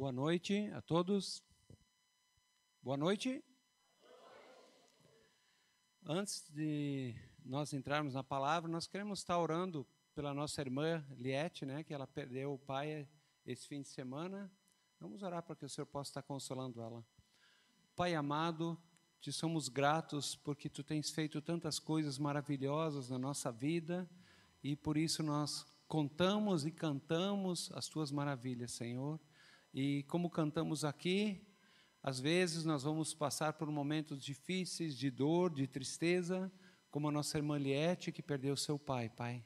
Boa noite a todos. Boa noite. Antes de nós entrarmos na palavra, nós queremos estar orando pela nossa irmã Liette, né, que ela perdeu o pai esse fim de semana. Vamos orar para que o Senhor possa estar consolando ela. Pai amado, te somos gratos porque tu tens feito tantas coisas maravilhosas na nossa vida e por isso nós contamos e cantamos as tuas maravilhas, Senhor. E como cantamos aqui, às vezes nós vamos passar por momentos difíceis de dor, de tristeza, como a nossa irmã Liette que perdeu seu pai, Pai.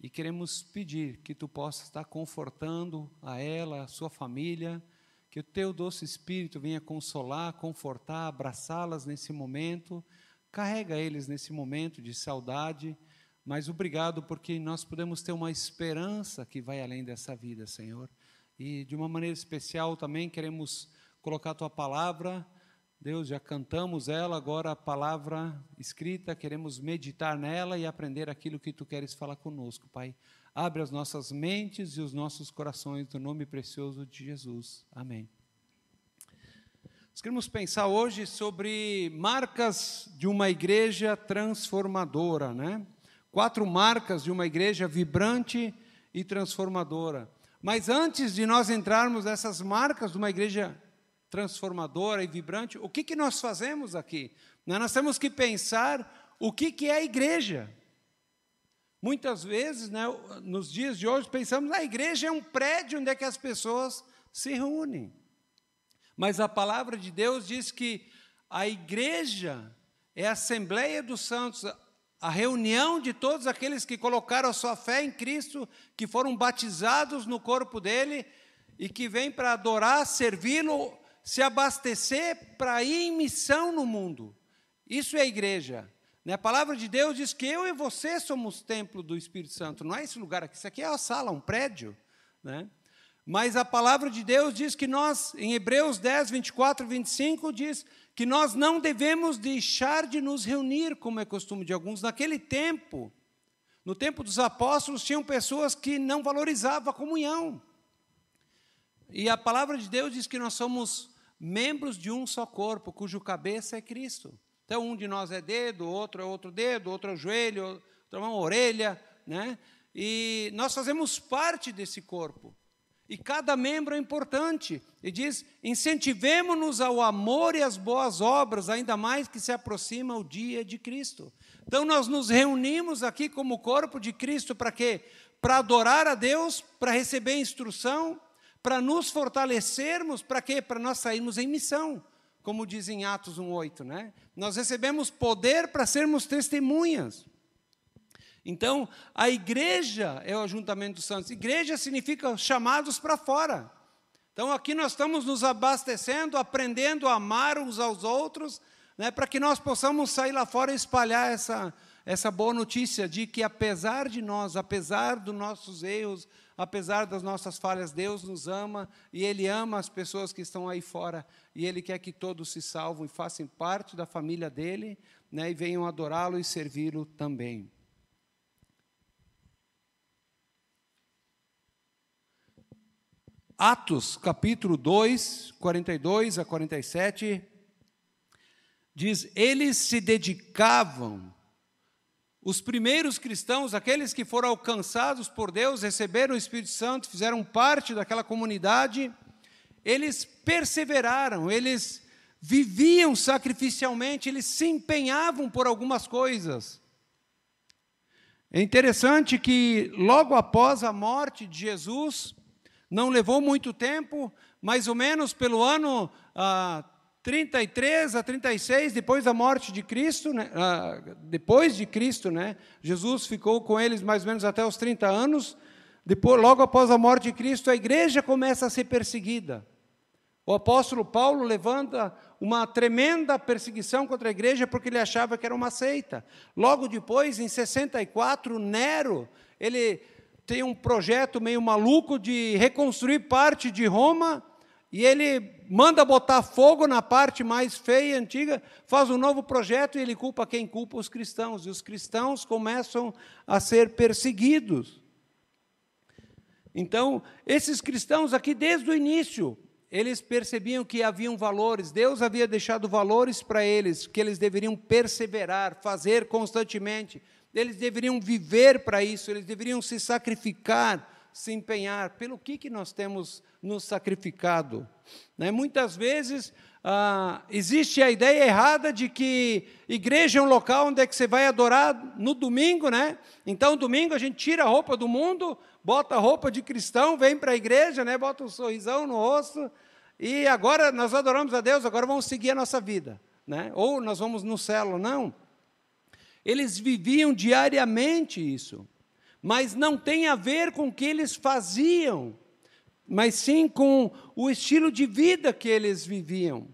E queremos pedir que tu possas estar confortando a ela, a sua família, que o teu doce espírito venha consolar, confortar, abraçá-las nesse momento, carrega eles nesse momento de saudade, mas obrigado porque nós podemos ter uma esperança que vai além dessa vida, Senhor. E de uma maneira especial também queremos colocar a tua palavra. Deus, já cantamos ela, agora a palavra escrita, queremos meditar nela e aprender aquilo que tu queres falar conosco, Pai. Abre as nossas mentes e os nossos corações no nome precioso de Jesus. Amém. Nós queremos pensar hoje sobre marcas de uma igreja transformadora, né? Quatro marcas de uma igreja vibrante e transformadora. Mas antes de nós entrarmos nessas marcas de uma igreja transformadora e vibrante, o que, que nós fazemos aqui? Nós temos que pensar o que, que é a igreja. Muitas vezes, né, nos dias de hoje, pensamos a igreja é um prédio onde é que as pessoas se reúnem. Mas a palavra de Deus diz que a igreja é a Assembleia dos Santos, a reunião de todos aqueles que colocaram a sua fé em Cristo, que foram batizados no corpo dele e que vêm para adorar, servi-lo, se abastecer para ir em missão no mundo. Isso é igreja. Né? A palavra de Deus diz que eu e você somos templo do Espírito Santo. Não é esse lugar aqui, isso aqui é a sala, um prédio. Né? Mas a palavra de Deus diz que nós, em Hebreus 10, 24 e 25, diz que nós não devemos deixar de nos reunir, como é costume de alguns. Naquele tempo, no tempo dos apóstolos, tinham pessoas que não valorizavam a comunhão. E a palavra de Deus diz que nós somos membros de um só corpo, cujo cabeça é Cristo. Então, um de nós é dedo, outro é outro dedo, outro é o joelho, outro é uma orelha, né? E nós fazemos parte desse corpo. E cada membro é importante. E diz: incentivemos-nos ao amor e às boas obras, ainda mais que se aproxima o dia de Cristo. Então, nós nos reunimos aqui como corpo de Cristo para quê? Para adorar a Deus, para receber instrução, para nos fortalecermos, para quê? Para nós sairmos em missão, como diz em Atos 1,8, né? Nós recebemos poder para sermos testemunhas. Então, a igreja é o ajuntamento dos santos. Igreja significa chamados para fora. Então, aqui nós estamos nos abastecendo, aprendendo a amar uns aos outros, né, para que nós possamos sair lá fora e espalhar essa, essa boa notícia de que, apesar de nós, apesar dos nossos erros, apesar das nossas falhas, Deus nos ama e Ele ama as pessoas que estão aí fora e Ele quer que todos se salvam e façam parte da família dele né, e venham adorá-lo e servi-lo também. Atos, capítulo 2, 42 a 47, diz: Eles se dedicavam, os primeiros cristãos, aqueles que foram alcançados por Deus, receberam o Espírito Santo, fizeram parte daquela comunidade, eles perseveraram, eles viviam sacrificialmente, eles se empenhavam por algumas coisas. É interessante que logo após a morte de Jesus, não levou muito tempo, mais ou menos pelo ano ah, 33 a 36, depois da morte de Cristo, né, ah, depois de Cristo, né, Jesus ficou com eles mais ou menos até os 30 anos. Depois, logo após a morte de Cristo, a igreja começa a ser perseguida. O apóstolo Paulo levanta uma tremenda perseguição contra a igreja porque ele achava que era uma seita. Logo depois, em 64, Nero, ele tem um projeto meio maluco de reconstruir parte de Roma e ele manda botar fogo na parte mais feia e antiga, faz um novo projeto e ele culpa quem culpa os cristãos, e os cristãos começam a ser perseguidos. Então, esses cristãos aqui, desde o início, eles percebiam que haviam valores, Deus havia deixado valores para eles, que eles deveriam perseverar, fazer constantemente, eles deveriam viver para isso, eles deveriam se sacrificar, se empenhar. Pelo que, que nós temos nos sacrificado? Né? Muitas vezes ah, existe a ideia errada de que igreja é um local onde é que você vai adorar no domingo, né? Então, domingo a gente tira a roupa do mundo, bota a roupa de cristão, vem para a igreja, né? bota um sorrisão no rosto, e agora nós adoramos a Deus, agora vamos seguir a nossa vida. Né? Ou nós vamos no céu, não. Eles viviam diariamente isso, mas não tem a ver com o que eles faziam, mas sim com o estilo de vida que eles viviam.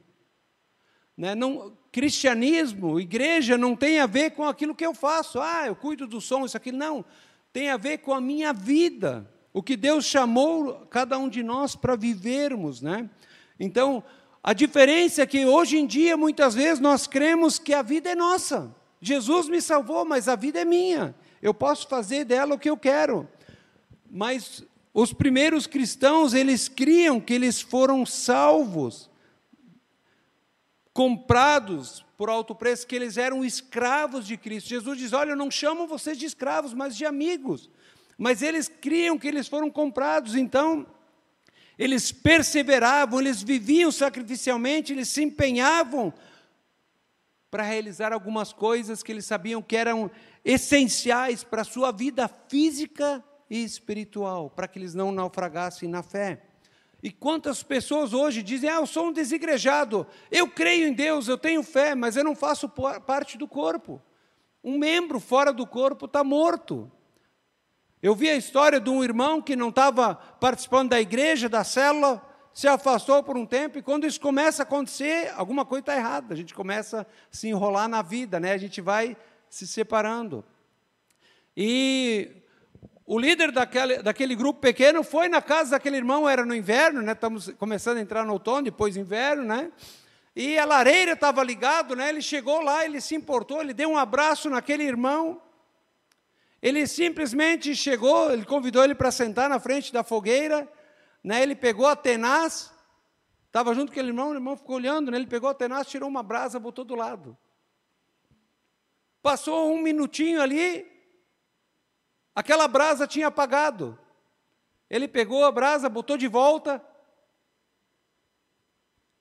Né? Não, cristianismo, igreja, não tem a ver com aquilo que eu faço. Ah, eu cuido do som, isso aqui. Não tem a ver com a minha vida, o que Deus chamou cada um de nós para vivermos, né? Então, a diferença é que hoje em dia, muitas vezes, nós cremos que a vida é nossa. Jesus me salvou, mas a vida é minha. Eu posso fazer dela o que eu quero. Mas os primeiros cristãos, eles criam que eles foram salvos, comprados por alto preço, que eles eram escravos de Cristo. Jesus diz: Olha, eu não chamo vocês de escravos, mas de amigos. Mas eles criam que eles foram comprados, então eles perseveravam, eles viviam sacrificialmente, eles se empenhavam para realizar algumas coisas que eles sabiam que eram essenciais para a sua vida física e espiritual, para que eles não naufragassem na fé. E quantas pessoas hoje dizem: Ah, eu sou um desigrejado, eu creio em Deus, eu tenho fé, mas eu não faço parte do corpo. Um membro fora do corpo está morto. Eu vi a história de um irmão que não estava participando da igreja, da célula, se afastou por um tempo, e quando isso começa a acontecer, alguma coisa está errada. A gente começa a se enrolar na vida, né? a gente vai se separando. E o líder daquele, daquele grupo pequeno foi na casa daquele irmão, era no inverno, né? Estamos começando a entrar no outono, depois inverno, né? E a lareira estava ligada, né? Ele chegou lá, ele se importou, ele deu um abraço naquele irmão. Ele simplesmente chegou, ele convidou ele para sentar na frente da fogueira, né? Ele pegou a tenaz, estava junto com aquele irmão, o irmão ficou olhando, né? Ele pegou a tenaz, tirou uma brasa, botou do lado. Passou um minutinho ali, Aquela brasa tinha apagado. Ele pegou a brasa, botou de volta.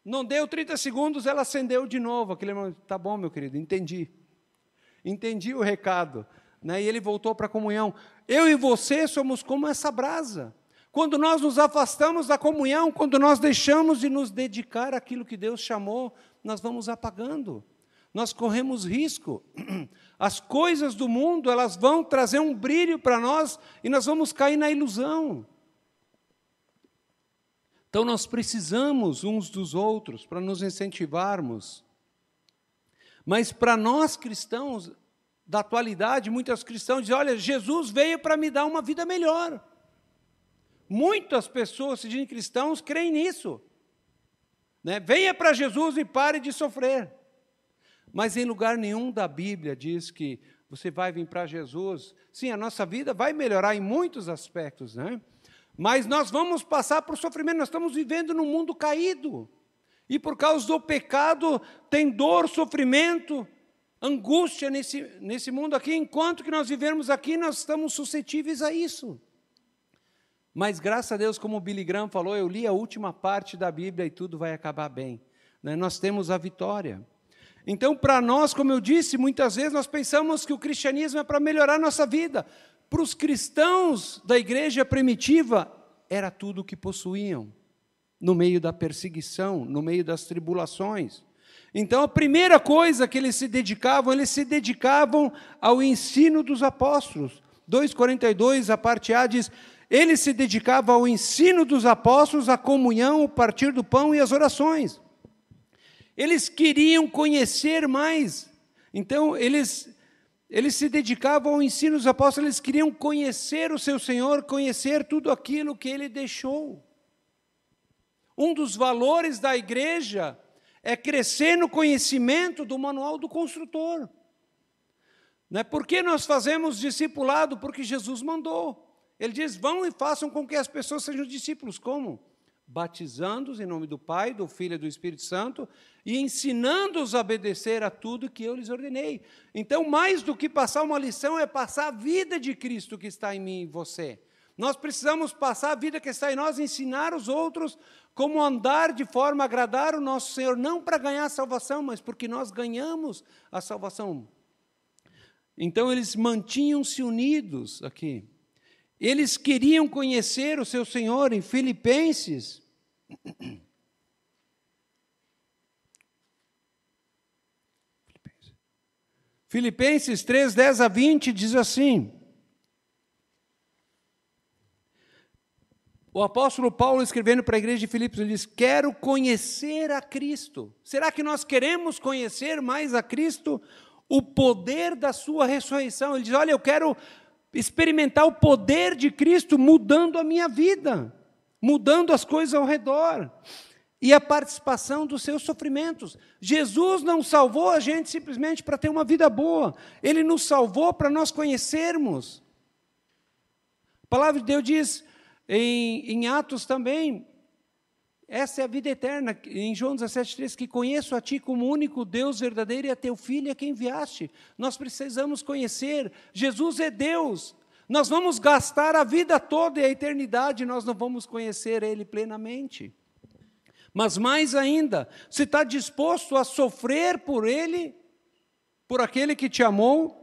Não deu 30 segundos, ela acendeu de novo. Aquele irmão, tá bom, meu querido, entendi. Entendi o recado. Né? E ele voltou para a comunhão. Eu e você somos como essa brasa. Quando nós nos afastamos da comunhão, quando nós deixamos de nos dedicar àquilo que Deus chamou, nós vamos apagando nós corremos risco. As coisas do mundo, elas vão trazer um brilho para nós e nós vamos cair na ilusão. Então nós precisamos uns dos outros para nos incentivarmos. Mas para nós cristãos da atualidade, muitos cristãos dizem: olha, Jesus veio para me dar uma vida melhor. Muitas pessoas, se dizem cristãos, creem nisso. Né? Venha para Jesus e pare de sofrer. Mas em lugar nenhum da Bíblia diz que você vai vir para Jesus. Sim, a nossa vida vai melhorar em muitos aspectos, né? Mas nós vamos passar por sofrimento, nós estamos vivendo num mundo caído. E por causa do pecado, tem dor, sofrimento, angústia nesse, nesse mundo aqui. Enquanto que nós vivemos aqui, nós estamos suscetíveis a isso. Mas graças a Deus, como o Billy Graham falou, eu li a última parte da Bíblia e tudo vai acabar bem. Né? Nós temos a vitória. Então, para nós, como eu disse, muitas vezes nós pensamos que o cristianismo é para melhorar a nossa vida. Para os cristãos da igreja primitiva, era tudo o que possuíam, no meio da perseguição, no meio das tribulações. Então, a primeira coisa que eles se dedicavam, eles se dedicavam ao ensino dos apóstolos. 2,42, a parte A diz: ele se dedicava ao ensino dos apóstolos, à comunhão, o partir do pão e as orações. Eles queriam conhecer mais. Então, eles, eles se dedicavam ao ensino dos apóstolos, eles queriam conhecer o seu Senhor, conhecer tudo aquilo que ele deixou. Um dos valores da igreja é crescer no conhecimento do manual do construtor. Né? Por que nós fazemos discipulado? Porque Jesus mandou. Ele diz: vão e façam com que as pessoas sejam discípulos. Como? Batizando-os em nome do Pai, do Filho e do Espírito Santo e ensinando-os a obedecer a tudo que eu lhes ordenei. Então, mais do que passar uma lição, é passar a vida de Cristo que está em mim e você. Nós precisamos passar a vida que está em nós, ensinar os outros como andar de forma a agradar o nosso Senhor, não para ganhar a salvação, mas porque nós ganhamos a salvação. Então eles mantinham-se unidos aqui. Eles queriam conhecer o seu Senhor em Filipenses. Filipenses 3, 10 a 20 diz assim: O apóstolo Paulo, escrevendo para a igreja de Filipos, ele diz: Quero conhecer a Cristo. Será que nós queremos conhecer mais a Cristo? O poder da Sua ressurreição. Ele diz: Olha, eu quero experimentar o poder de Cristo mudando a minha vida, mudando as coisas ao redor. E a participação dos seus sofrimentos. Jesus não salvou a gente simplesmente para ter uma vida boa, ele nos salvou para nós conhecermos. A palavra de Deus diz em, em Atos também, essa é a vida eterna. Em João 17,3, que conheço a Ti como único Deus verdadeiro e a Teu Filho a quem enviaste. Nós precisamos conhecer. Jesus é Deus. Nós vamos gastar a vida toda e a eternidade, nós não vamos conhecer Ele plenamente. Mas mais ainda, se está disposto a sofrer por Ele, por aquele que te amou,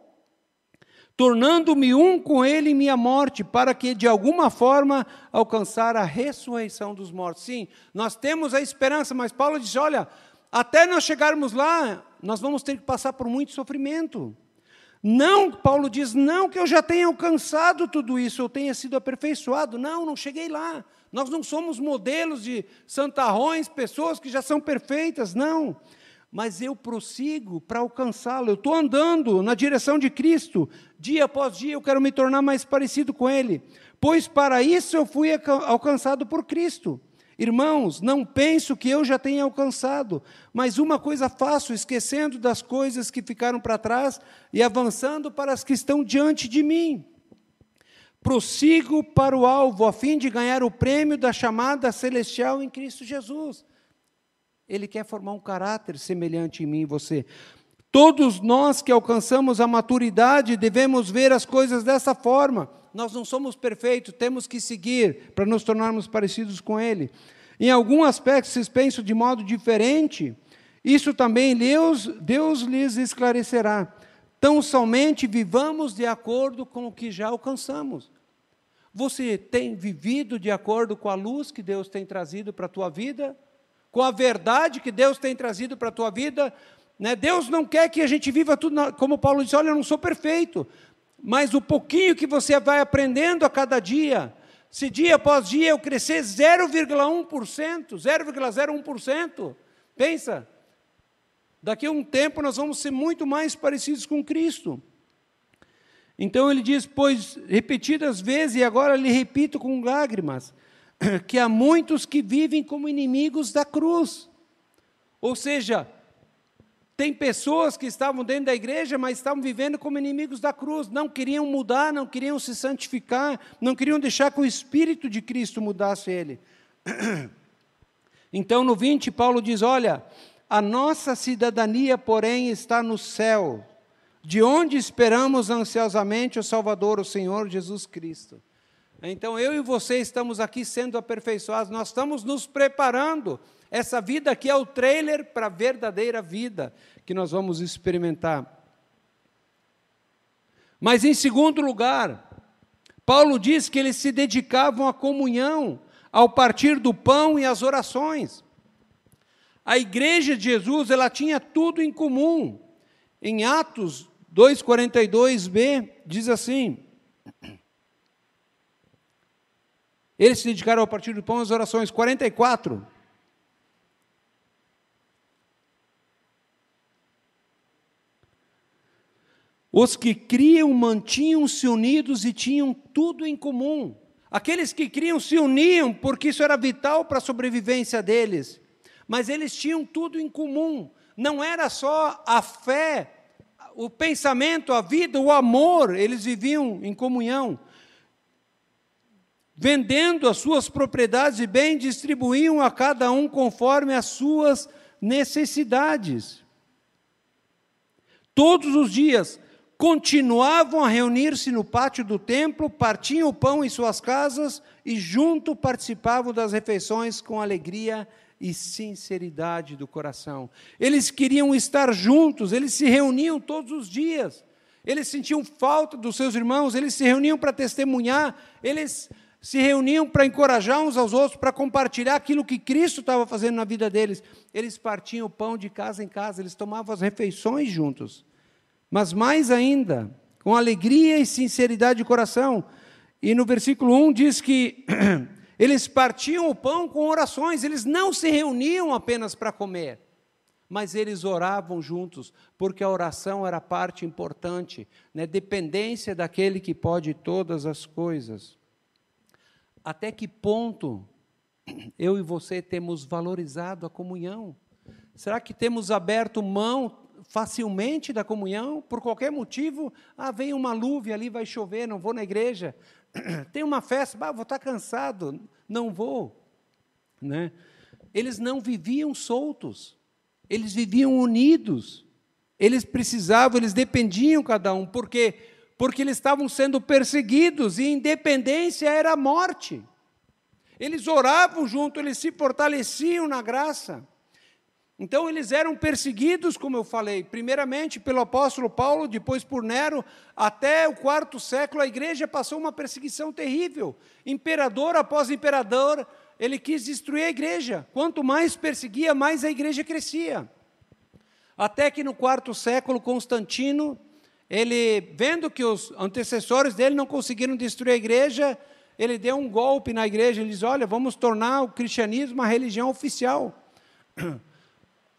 tornando-me um com ele em minha morte, para que de alguma forma alcançar a ressurreição dos mortos. Sim, nós temos a esperança, mas Paulo diz: olha, até nós chegarmos lá, nós vamos ter que passar por muito sofrimento. Não, Paulo diz, não que eu já tenha alcançado tudo isso, eu tenha sido aperfeiçoado. Não, não cheguei lá. Nós não somos modelos de santarrões, pessoas que já são perfeitas, não mas eu prossigo para alcançá-lo. Eu estou andando na direção de Cristo, dia após dia eu quero me tornar mais parecido com Ele, pois para isso eu fui alcançado por Cristo. Irmãos, não penso que eu já tenha alcançado, mas uma coisa faço, esquecendo das coisas que ficaram para trás e avançando para as que estão diante de mim. Prossigo para o alvo, a fim de ganhar o prêmio da chamada celestial em Cristo Jesus. Ele quer formar um caráter semelhante em mim e você. Todos nós que alcançamos a maturidade devemos ver as coisas dessa forma. Nós não somos perfeitos, temos que seguir para nos tornarmos parecidos com Ele. Em algum aspecto, vocês pensam de modo diferente, isso também Deus, Deus lhes esclarecerá. Tão somente vivamos de acordo com o que já alcançamos. Você tem vivido de acordo com a luz que Deus tem trazido para a tua vida? Com a verdade que Deus tem trazido para a tua vida. Né? Deus não quer que a gente viva tudo, na, como Paulo disse: olha, eu não sou perfeito, mas o pouquinho que você vai aprendendo a cada dia, se dia após dia eu crescer 0,1%, 0,01%, pensa, daqui a um tempo nós vamos ser muito mais parecidos com Cristo. Então ele diz, pois repetidas vezes, e agora lhe repito com lágrimas, que há muitos que vivem como inimigos da cruz. Ou seja, tem pessoas que estavam dentro da igreja, mas estavam vivendo como inimigos da cruz, não queriam mudar, não queriam se santificar, não queriam deixar que o Espírito de Cristo mudasse ele. Então, no 20, Paulo diz: Olha, a nossa cidadania, porém, está no céu, de onde esperamos ansiosamente o Salvador, o Senhor Jesus Cristo. Então eu e você estamos aqui sendo aperfeiçoados, nós estamos nos preparando. Essa vida aqui é o trailer para a verdadeira vida que nós vamos experimentar. Mas em segundo lugar, Paulo diz que eles se dedicavam à comunhão, ao partir do pão e às orações. A igreja de Jesus, ela tinha tudo em comum. Em Atos 2:42b diz assim: Eles se dedicaram ao partir do pão às orações. 44. Os que criam mantinham-se unidos e tinham tudo em comum. Aqueles que criam se uniam porque isso era vital para a sobrevivência deles. Mas eles tinham tudo em comum. Não era só a fé, o pensamento, a vida, o amor, eles viviam em comunhão. Vendendo as suas propriedades e bens, distribuíam a cada um conforme as suas necessidades. Todos os dias continuavam a reunir-se no pátio do templo, partiam o pão em suas casas e junto participavam das refeições com alegria e sinceridade do coração. Eles queriam estar juntos, eles se reuniam todos os dias. Eles sentiam falta dos seus irmãos, eles se reuniam para testemunhar, eles se reuniam para encorajar uns aos outros, para compartilhar aquilo que Cristo estava fazendo na vida deles. Eles partiam o pão de casa em casa, eles tomavam as refeições juntos. Mas mais ainda, com alegria e sinceridade de coração. E no versículo 1 diz que Eles partiam o pão com orações, eles não se reuniam apenas para comer, mas eles oravam juntos, porque a oração era parte importante, né? dependência daquele que pode todas as coisas. Até que ponto eu e você temos valorizado a comunhão? Será que temos aberto mão facilmente da comunhão? Por qualquer motivo, ah, vem uma luve ali, vai chover, não vou na igreja. Tem uma festa, ah, vou estar cansado, não vou. Né? Eles não viviam soltos, eles viviam unidos. Eles precisavam, eles dependiam cada um, por quê? Porque eles estavam sendo perseguidos e independência era morte. Eles oravam junto, eles se fortaleciam na graça. Então eles eram perseguidos, como eu falei, primeiramente pelo apóstolo Paulo, depois por Nero, até o quarto século a igreja passou uma perseguição terrível. Imperador após imperador, ele quis destruir a igreja. Quanto mais perseguia, mais a igreja crescia. Até que no quarto século, Constantino, ele, vendo que os antecessores dele não conseguiram destruir a igreja, ele deu um golpe na igreja, ele diz: Olha, vamos tornar o cristianismo uma religião oficial.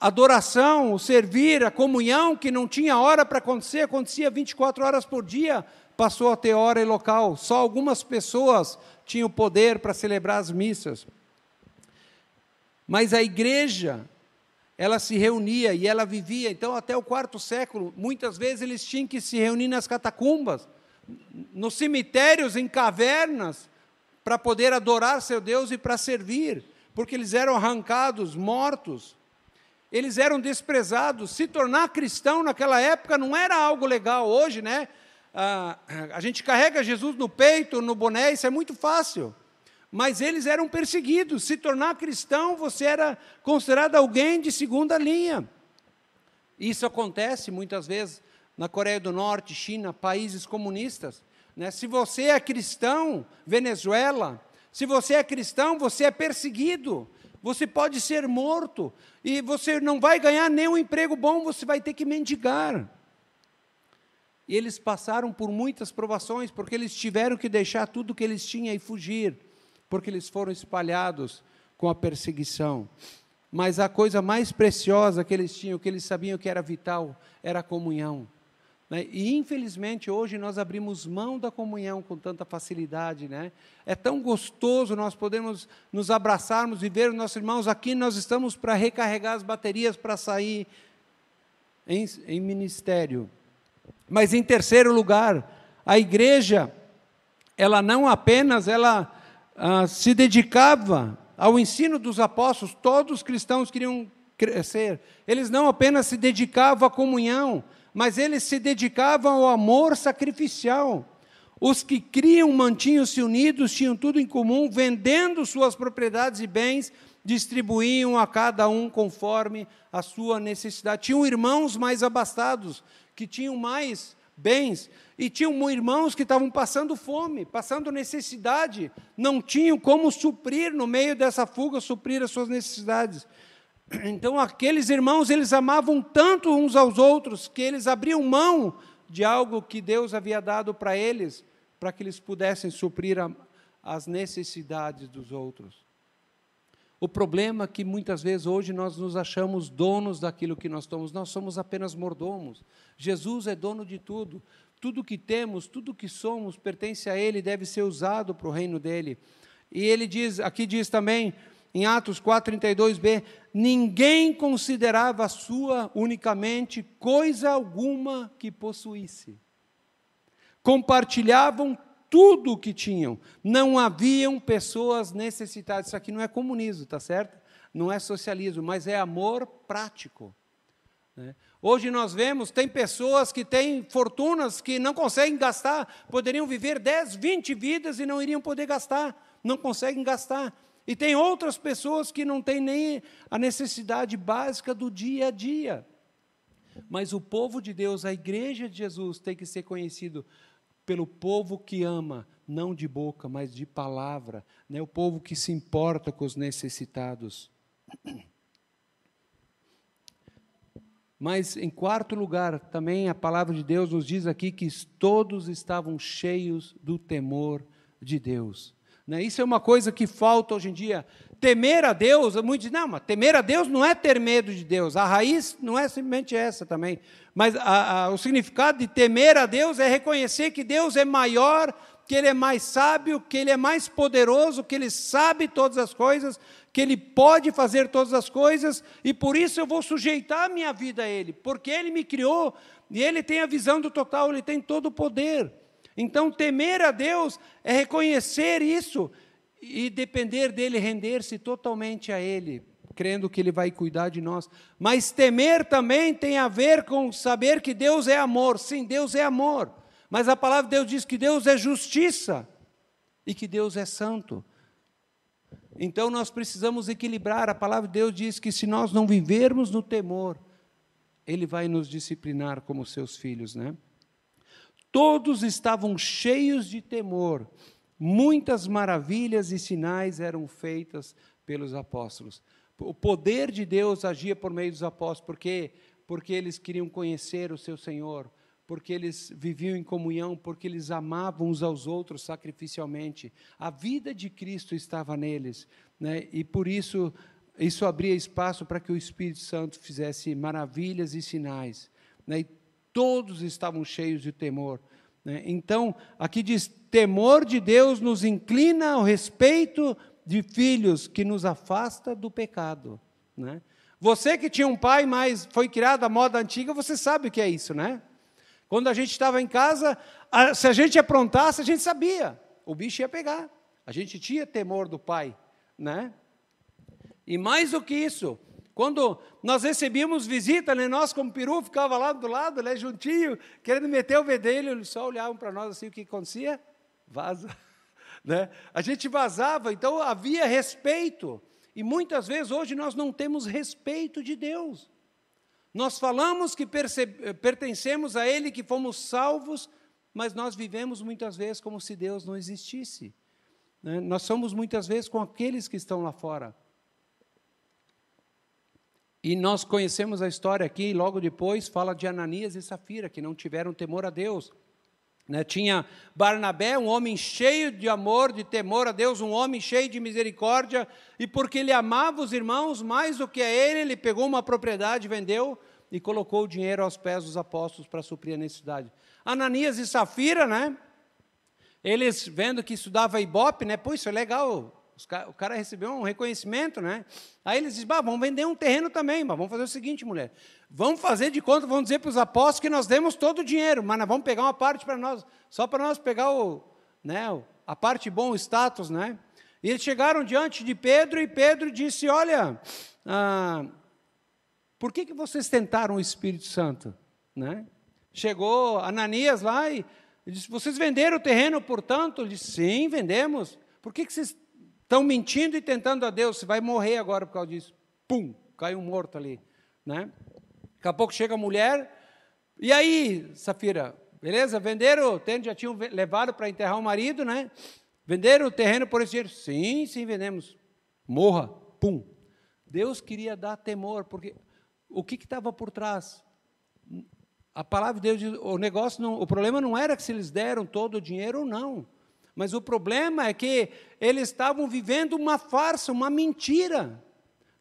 adoração, o servir, a comunhão, que não tinha hora para acontecer, acontecia 24 horas por dia, passou a ter hora e local. Só algumas pessoas tinham poder para celebrar as missas. Mas a igreja, ela se reunia e ela vivia. Então, até o quarto século, muitas vezes eles tinham que se reunir nas catacumbas, nos cemitérios, em cavernas, para poder adorar seu Deus e para servir, porque eles eram arrancados, mortos eles eram desprezados. Se tornar cristão naquela época não era algo legal. Hoje, né? Ah, a gente carrega Jesus no peito, no boné, isso é muito fácil. Mas eles eram perseguidos. Se tornar cristão, você era considerado alguém de segunda linha. Isso acontece muitas vezes na Coreia do Norte, China, países comunistas. Né? Se você é cristão, Venezuela, se você é cristão, você é perseguido você pode ser morto e você não vai ganhar nenhum emprego bom, você vai ter que mendigar. E eles passaram por muitas provações, porque eles tiveram que deixar tudo que eles tinham e fugir, porque eles foram espalhados com a perseguição. Mas a coisa mais preciosa que eles tinham, que eles sabiam que era vital, era a comunhão. Né? E, infelizmente, hoje nós abrimos mão da comunhão com tanta facilidade. Né? É tão gostoso nós podermos nos abraçarmos e ver os nossos irmãos. Aqui nós estamos para recarregar as baterias para sair em, em ministério. Mas, em terceiro lugar, a igreja, ela não apenas ela ah, se dedicava ao ensino dos apóstolos, todos os cristãos queriam crescer. Eles não apenas se dedicavam à comunhão, mas eles se dedicavam ao amor sacrificial. Os que criam mantinham-se unidos, tinham tudo em comum, vendendo suas propriedades e bens, distribuíam a cada um conforme a sua necessidade. Tinham irmãos mais abastados, que tinham mais bens, e tinham irmãos que estavam passando fome, passando necessidade, não tinham como suprir no meio dessa fuga, suprir as suas necessidades. Então, aqueles irmãos, eles amavam tanto uns aos outros que eles abriam mão de algo que Deus havia dado para eles, para que eles pudessem suprir a, as necessidades dos outros. O problema é que muitas vezes hoje nós nos achamos donos daquilo que nós somos, nós somos apenas mordomos. Jesus é dono de tudo. Tudo que temos, tudo que somos pertence a Ele, deve ser usado para o reino dele. E ele diz, aqui diz também, em Atos 4:32b, ninguém considerava sua unicamente coisa alguma que possuísse. Compartilhavam tudo o que tinham. Não haviam pessoas necessitadas. Isso aqui não é comunismo, tá certo? Não é socialismo, mas é amor prático. Né? Hoje nós vemos, tem pessoas que têm fortunas que não conseguem gastar, poderiam viver 10, 20 vidas e não iriam poder gastar, não conseguem gastar. E tem outras pessoas que não têm nem a necessidade básica do dia a dia. Mas o povo de Deus, a igreja de Jesus, tem que ser conhecido pelo povo que ama, não de boca, mas de palavra, né? o povo que se importa com os necessitados. Mas, em quarto lugar, também a palavra de Deus nos diz aqui que todos estavam cheios do temor de Deus. Né? Isso é uma coisa que falta hoje em dia. Temer a Deus, muitos dizem, não, mas temer a Deus não é ter medo de Deus. A raiz não é simplesmente essa também. Mas a, a, o significado de temer a Deus é reconhecer que Deus é maior, que Ele é mais sábio, que Ele é mais poderoso, que Ele sabe todas as coisas, que Ele pode fazer todas as coisas, e por isso eu vou sujeitar a minha vida a Ele, porque Ele me criou, e Ele tem a visão do total, Ele tem todo o poder. Então, temer a Deus é reconhecer isso e depender dele, render-se totalmente a Ele, crendo que Ele vai cuidar de nós. Mas temer também tem a ver com saber que Deus é amor. Sim, Deus é amor. Mas a palavra de Deus diz que Deus é justiça e que Deus é santo. Então nós precisamos equilibrar. A palavra de Deus diz que se nós não vivermos no temor, Ele vai nos disciplinar como seus filhos, né? Todos estavam cheios de temor. Muitas maravilhas e sinais eram feitas pelos apóstolos. O poder de Deus agia por meio dos apóstolos, porque porque eles queriam conhecer o seu Senhor, porque eles viviam em comunhão, porque eles amavam uns aos outros sacrificialmente. A vida de Cristo estava neles, né? E por isso isso abria espaço para que o Espírito Santo fizesse maravilhas e sinais, né? E todos estavam cheios de temor. Né? Então, aqui diz: temor de Deus nos inclina ao respeito de filhos, que nos afasta do pecado. Né? Você que tinha um pai, mas foi criado à moda antiga, você sabe o que é isso, né? Quando a gente estava em casa, se a gente aprontasse, a gente sabia, o bicho ia pegar. A gente tinha temor do pai, né? E mais do que isso, quando nós recebíamos visita, né, nós como peru ficava lá do lado, né, juntinho, querendo meter o vedelho, eles só olhavam para nós assim, o que acontecia? Vaza. Né? A gente vazava, então havia respeito. E muitas vezes hoje nós não temos respeito de Deus. Nós falamos que pertencemos a Ele, que fomos salvos, mas nós vivemos muitas vezes como se Deus não existisse. Né? Nós somos muitas vezes com aqueles que estão lá fora. E nós conhecemos a história aqui, logo depois fala de Ananias e Safira, que não tiveram temor a Deus. Né? Tinha Barnabé, um homem cheio de amor, de temor a Deus, um homem cheio de misericórdia, e porque ele amava os irmãos mais do que a ele, ele pegou uma propriedade, vendeu e colocou o dinheiro aos pés dos apóstolos para suprir a necessidade. Ananias e Safira, né? Eles vendo que estudava Ibope, né? Pô, isso é legal, o cara recebeu um reconhecimento, né? Aí eles dizem, bah, vamos vender um terreno também, mas vamos fazer o seguinte, mulher. Vamos fazer de conta, vamos dizer para os apóstolos que nós demos todo o dinheiro, mas nós vamos pegar uma parte para nós, só para nós pegar o, né, a parte bom, o status, né? E eles chegaram diante de Pedro e Pedro disse, olha, ah, por que, que vocês tentaram o Espírito Santo? Né? Chegou Ananias lá e disse, vocês venderam o terreno, portanto? Ele disse, sim, vendemos. Por que, que vocês Estão mentindo e tentando a Deus, você vai morrer agora por causa disso. Pum, caiu um morto ali. Né? Daqui a pouco chega a mulher, e aí, Safira, beleza? Venderam o terreno, já tinham levado para enterrar o marido, né? Venderam o terreno por esse dinheiro? Sim, sim, vendemos. Morra, pum. Deus queria dar temor, porque o que estava por trás? A palavra de Deus diz, o negócio não, o problema não era que se eles deram todo o dinheiro ou não. Mas o problema é que eles estavam vivendo uma farsa, uma mentira.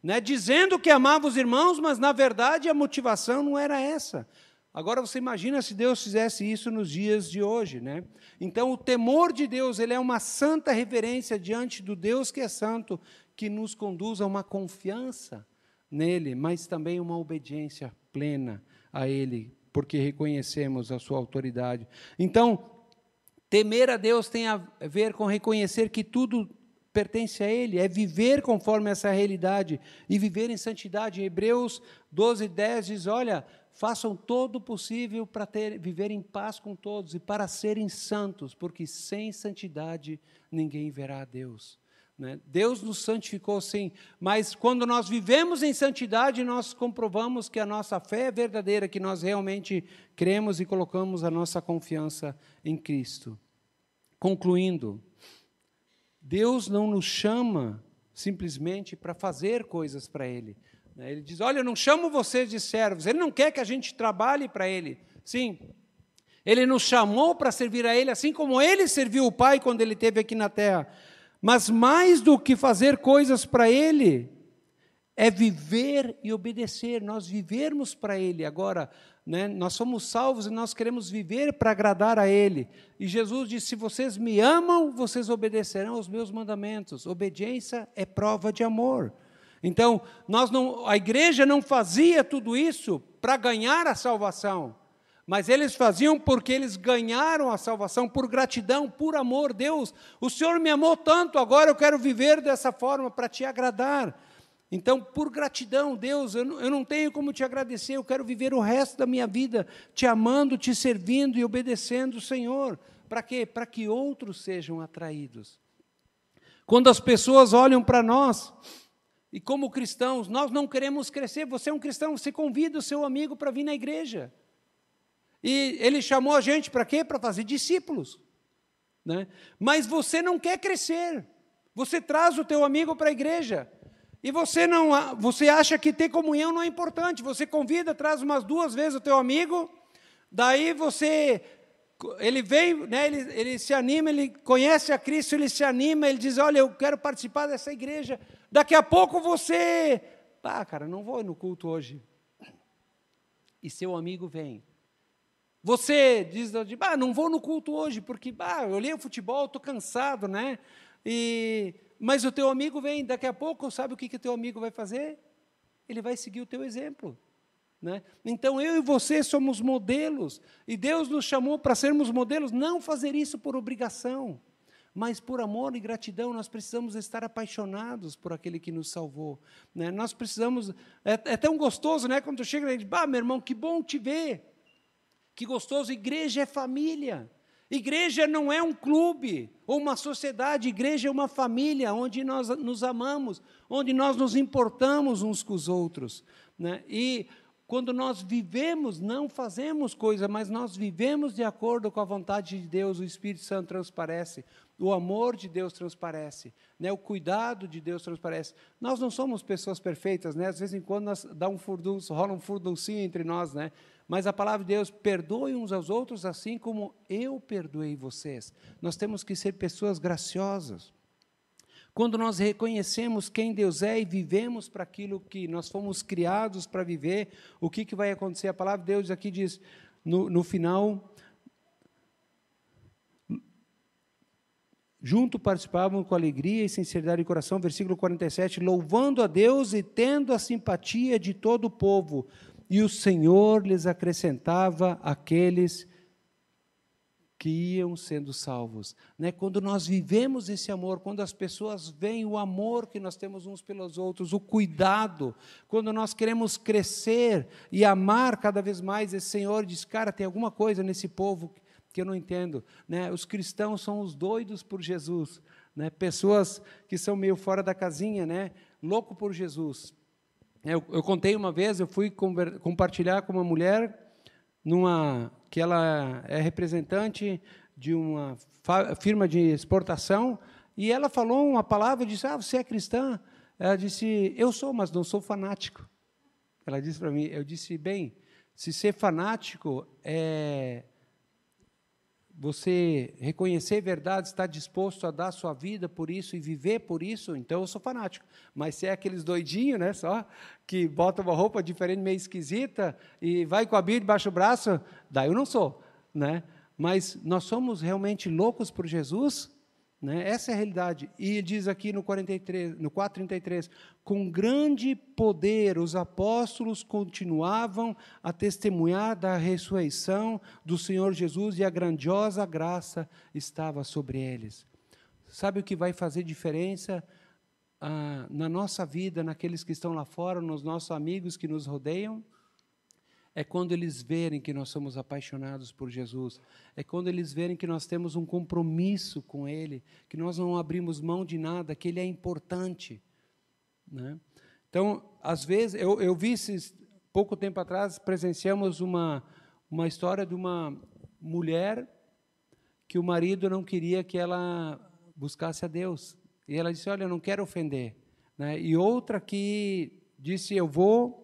Né? Dizendo que amavam os irmãos, mas na verdade a motivação não era essa. Agora você imagina se Deus fizesse isso nos dias de hoje, né? Então o temor de Deus, ele é uma santa reverência diante do Deus que é santo, que nos conduz a uma confiança nele, mas também uma obediência plena a ele, porque reconhecemos a sua autoridade. Então, Temer a Deus tem a ver com reconhecer que tudo pertence a Ele, é viver conforme essa realidade e viver em santidade. Em Hebreus 12, 10 diz: Olha, façam todo o possível para ter, viver em paz com todos e para serem santos, porque sem santidade ninguém verá a Deus. Né? Deus nos santificou sim, mas quando nós vivemos em santidade, nós comprovamos que a nossa fé é verdadeira, que nós realmente cremos e colocamos a nossa confiança em Cristo. Concluindo, Deus não nos chama simplesmente para fazer coisas para Ele. Né? Ele diz: Olha, eu não chamo vocês de servos. Ele não quer que a gente trabalhe para Ele. Sim, Ele nos chamou para servir a Ele, assim como Ele serviu o Pai quando Ele esteve aqui na terra. Mas mais do que fazer coisas para Ele, é viver e obedecer, nós vivermos para Ele. Agora, né, nós somos salvos e nós queremos viver para agradar a Ele. E Jesus disse: Se vocês me amam, vocês obedecerão aos meus mandamentos. Obediência é prova de amor. Então, nós não, a igreja não fazia tudo isso para ganhar a salvação, mas eles faziam porque eles ganharam a salvação por gratidão, por amor. Deus, o Senhor me amou tanto, agora eu quero viver dessa forma para te agradar. Então, por gratidão, Deus, eu não, eu não tenho como te agradecer, eu quero viver o resto da minha vida te amando, te servindo e obedecendo o Senhor. Para quê? Para que outros sejam atraídos. Quando as pessoas olham para nós, e como cristãos, nós não queremos crescer, você é um cristão, você convida o seu amigo para vir na igreja. E ele chamou a gente para quê? Para fazer discípulos. Né? Mas você não quer crescer. Você traz o teu amigo para a igreja. E você não, você acha que ter comunhão não é importante. Você convida, traz umas duas vezes o teu amigo, daí você ele vem, né, ele, ele se anima, ele conhece a Cristo, ele se anima, ele diz: Olha, eu quero participar dessa igreja. Daqui a pouco você, ah, cara, não vou no culto hoje. E seu amigo vem. Você diz: ah, não vou no culto hoje, porque ah, eu olhei o futebol, estou cansado, né? E mas o teu amigo vem, daqui a pouco, sabe o que o teu amigo vai fazer? Ele vai seguir o teu exemplo. Né? Então eu e você somos modelos, e Deus nos chamou para sermos modelos, não fazer isso por obrigação, mas por amor e gratidão, nós precisamos estar apaixonados por aquele que nos salvou. Né? Nós precisamos, é, é, tão gostoso, né? Quando tu chega e diz, bah, meu irmão, que bom te ver, que gostoso, igreja é família. Igreja não é um clube ou uma sociedade, igreja é uma família onde nós nos amamos, onde nós nos importamos uns com os outros. Né? E quando nós vivemos, não fazemos coisa, mas nós vivemos de acordo com a vontade de Deus, o Espírito Santo transparece, o amor de Deus transparece, né? o cuidado de Deus transparece. Nós não somos pessoas perfeitas, né? às vezes em quando nós dá um furdunço, rola um furduncinho entre nós, né? Mas a palavra de Deus, perdoe uns aos outros assim como eu perdoei vocês. Nós temos que ser pessoas graciosas. Quando nós reconhecemos quem Deus é e vivemos para aquilo que nós fomos criados para viver, o que, que vai acontecer? A palavra de Deus aqui diz, no, no final, junto participavam com alegria e sinceridade de coração, versículo 47, louvando a Deus e tendo a simpatia de todo o povo e o Senhor lhes acrescentava aqueles que iam sendo salvos. Né? Quando nós vivemos esse amor, quando as pessoas veem o amor que nós temos uns pelos outros, o cuidado, quando nós queremos crescer e amar cada vez mais, esse Senhor diz: cara, tem alguma coisa nesse povo que eu não entendo. Né? Os cristãos são os doidos por Jesus, né? pessoas que são meio fora da casinha, né? louco por Jesus. Eu, eu contei uma vez, eu fui compartilhar com uma mulher numa que ela é representante de uma firma de exportação e ela falou uma palavra disse: "Ah, você é cristã?" Ela disse: "Eu sou, mas não sou fanático." Ela disse para mim, eu disse: "Bem, se ser fanático é você reconhecer verdade, estar disposto a dar sua vida por isso e viver por isso, então eu sou fanático. Mas se é aqueles doidinhos, né, só, que bota uma roupa diferente, meio esquisita, e vai com a Bíblia debaixo do braço, daí eu não sou. Né? Mas nós somos realmente loucos por Jesus? Né? Essa é a realidade. E diz aqui no, 43, no 4,33: com grande poder os apóstolos continuavam a testemunhar da ressurreição do Senhor Jesus e a grandiosa graça estava sobre eles. Sabe o que vai fazer diferença ah, na nossa vida, naqueles que estão lá fora, nos nossos amigos que nos rodeiam? É quando eles verem que nós somos apaixonados por Jesus, é quando eles verem que nós temos um compromisso com Ele, que nós não abrimos mão de nada, que Ele é importante. Né? Então, às vezes, eu, eu vi esses, pouco tempo atrás, presenciamos uma, uma história de uma mulher que o marido não queria que ela buscasse a Deus. E ela disse: Olha, eu não quero ofender. Né? E outra que disse: Eu vou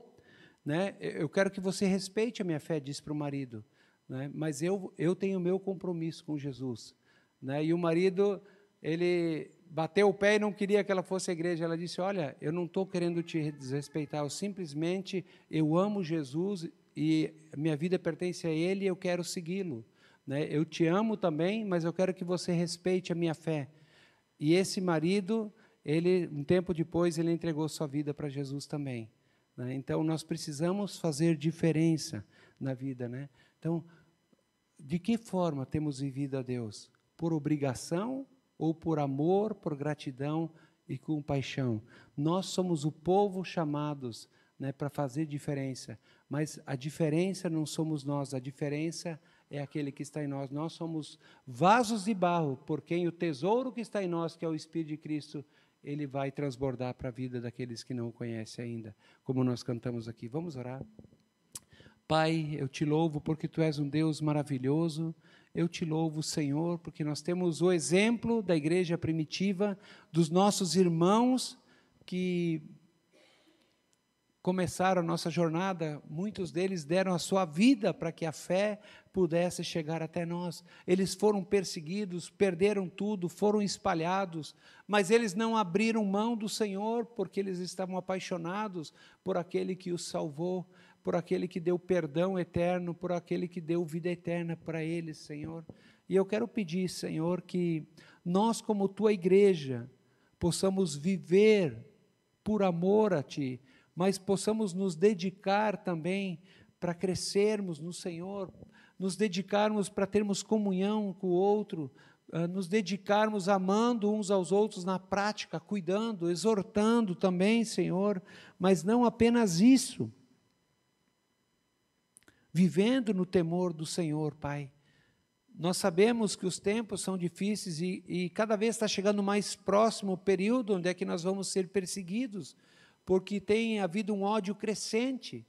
né? Eu quero que você respeite a minha fé, disse para o marido, né? mas eu, eu tenho meu compromisso com Jesus. Né? E o marido, ele bateu o pé e não queria que ela fosse à igreja. Ela disse: Olha, eu não estou querendo te desrespeitar, eu simplesmente eu amo Jesus e minha vida pertence a Ele e eu quero segui-lo. Né? Eu te amo também, mas eu quero que você respeite a minha fé. E esse marido, ele um tempo depois, ele entregou sua vida para Jesus também. Né? Então, nós precisamos fazer diferença na vida. Né? Então, de que forma temos vivido a Deus? Por obrigação ou por amor, por gratidão e compaixão? Nós somos o povo chamados né, para fazer diferença, mas a diferença não somos nós, a diferença é aquele que está em nós. Nós somos vasos de barro, por quem o tesouro que está em nós, que é o Espírito de Cristo, ele vai transbordar para a vida daqueles que não o conhecem ainda, como nós cantamos aqui. Vamos orar. Pai, eu te louvo porque tu és um Deus maravilhoso. Eu te louvo, Senhor, porque nós temos o exemplo da igreja primitiva, dos nossos irmãos que começaram a nossa jornada, muitos deles deram a sua vida para que a fé pudesse chegar até nós. Eles foram perseguidos, perderam tudo, foram espalhados, mas eles não abriram mão do Senhor porque eles estavam apaixonados por aquele que os salvou, por aquele que deu perdão eterno, por aquele que deu vida eterna para eles, Senhor. E eu quero pedir, Senhor, que nós, como tua igreja, possamos viver por amor a Ti, mas possamos nos dedicar também para crescermos no Senhor, nos dedicarmos para termos comunhão com o outro, ah, nos dedicarmos amando uns aos outros na prática, cuidando, exortando também, Senhor, mas não apenas isso. Vivendo no temor do Senhor, Pai. Nós sabemos que os tempos são difíceis e, e cada vez está chegando mais próximo o período onde é que nós vamos ser perseguidos porque tem havido um ódio crescente.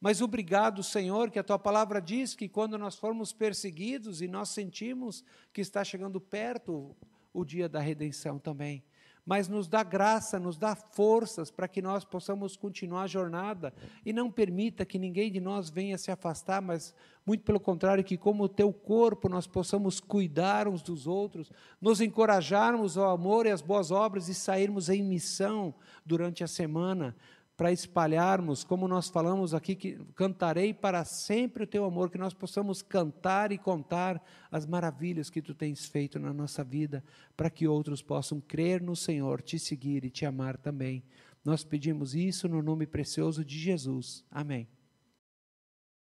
Mas obrigado, Senhor, que a tua palavra diz que quando nós formos perseguidos e nós sentimos que está chegando perto o dia da redenção também, mas nos dá graça, nos dá forças para que nós possamos continuar a jornada e não permita que ninguém de nós venha se afastar, mas muito pelo contrário, que como o teu corpo nós possamos cuidar uns dos outros, nos encorajarmos ao amor e às boas obras e sairmos em missão durante a semana, para espalharmos, como nós falamos aqui, que cantarei para sempre o teu amor, que nós possamos cantar e contar as maravilhas que tu tens feito na nossa vida, para que outros possam crer no Senhor, te seguir e te amar também. Nós pedimos isso no nome precioso de Jesus. Amém.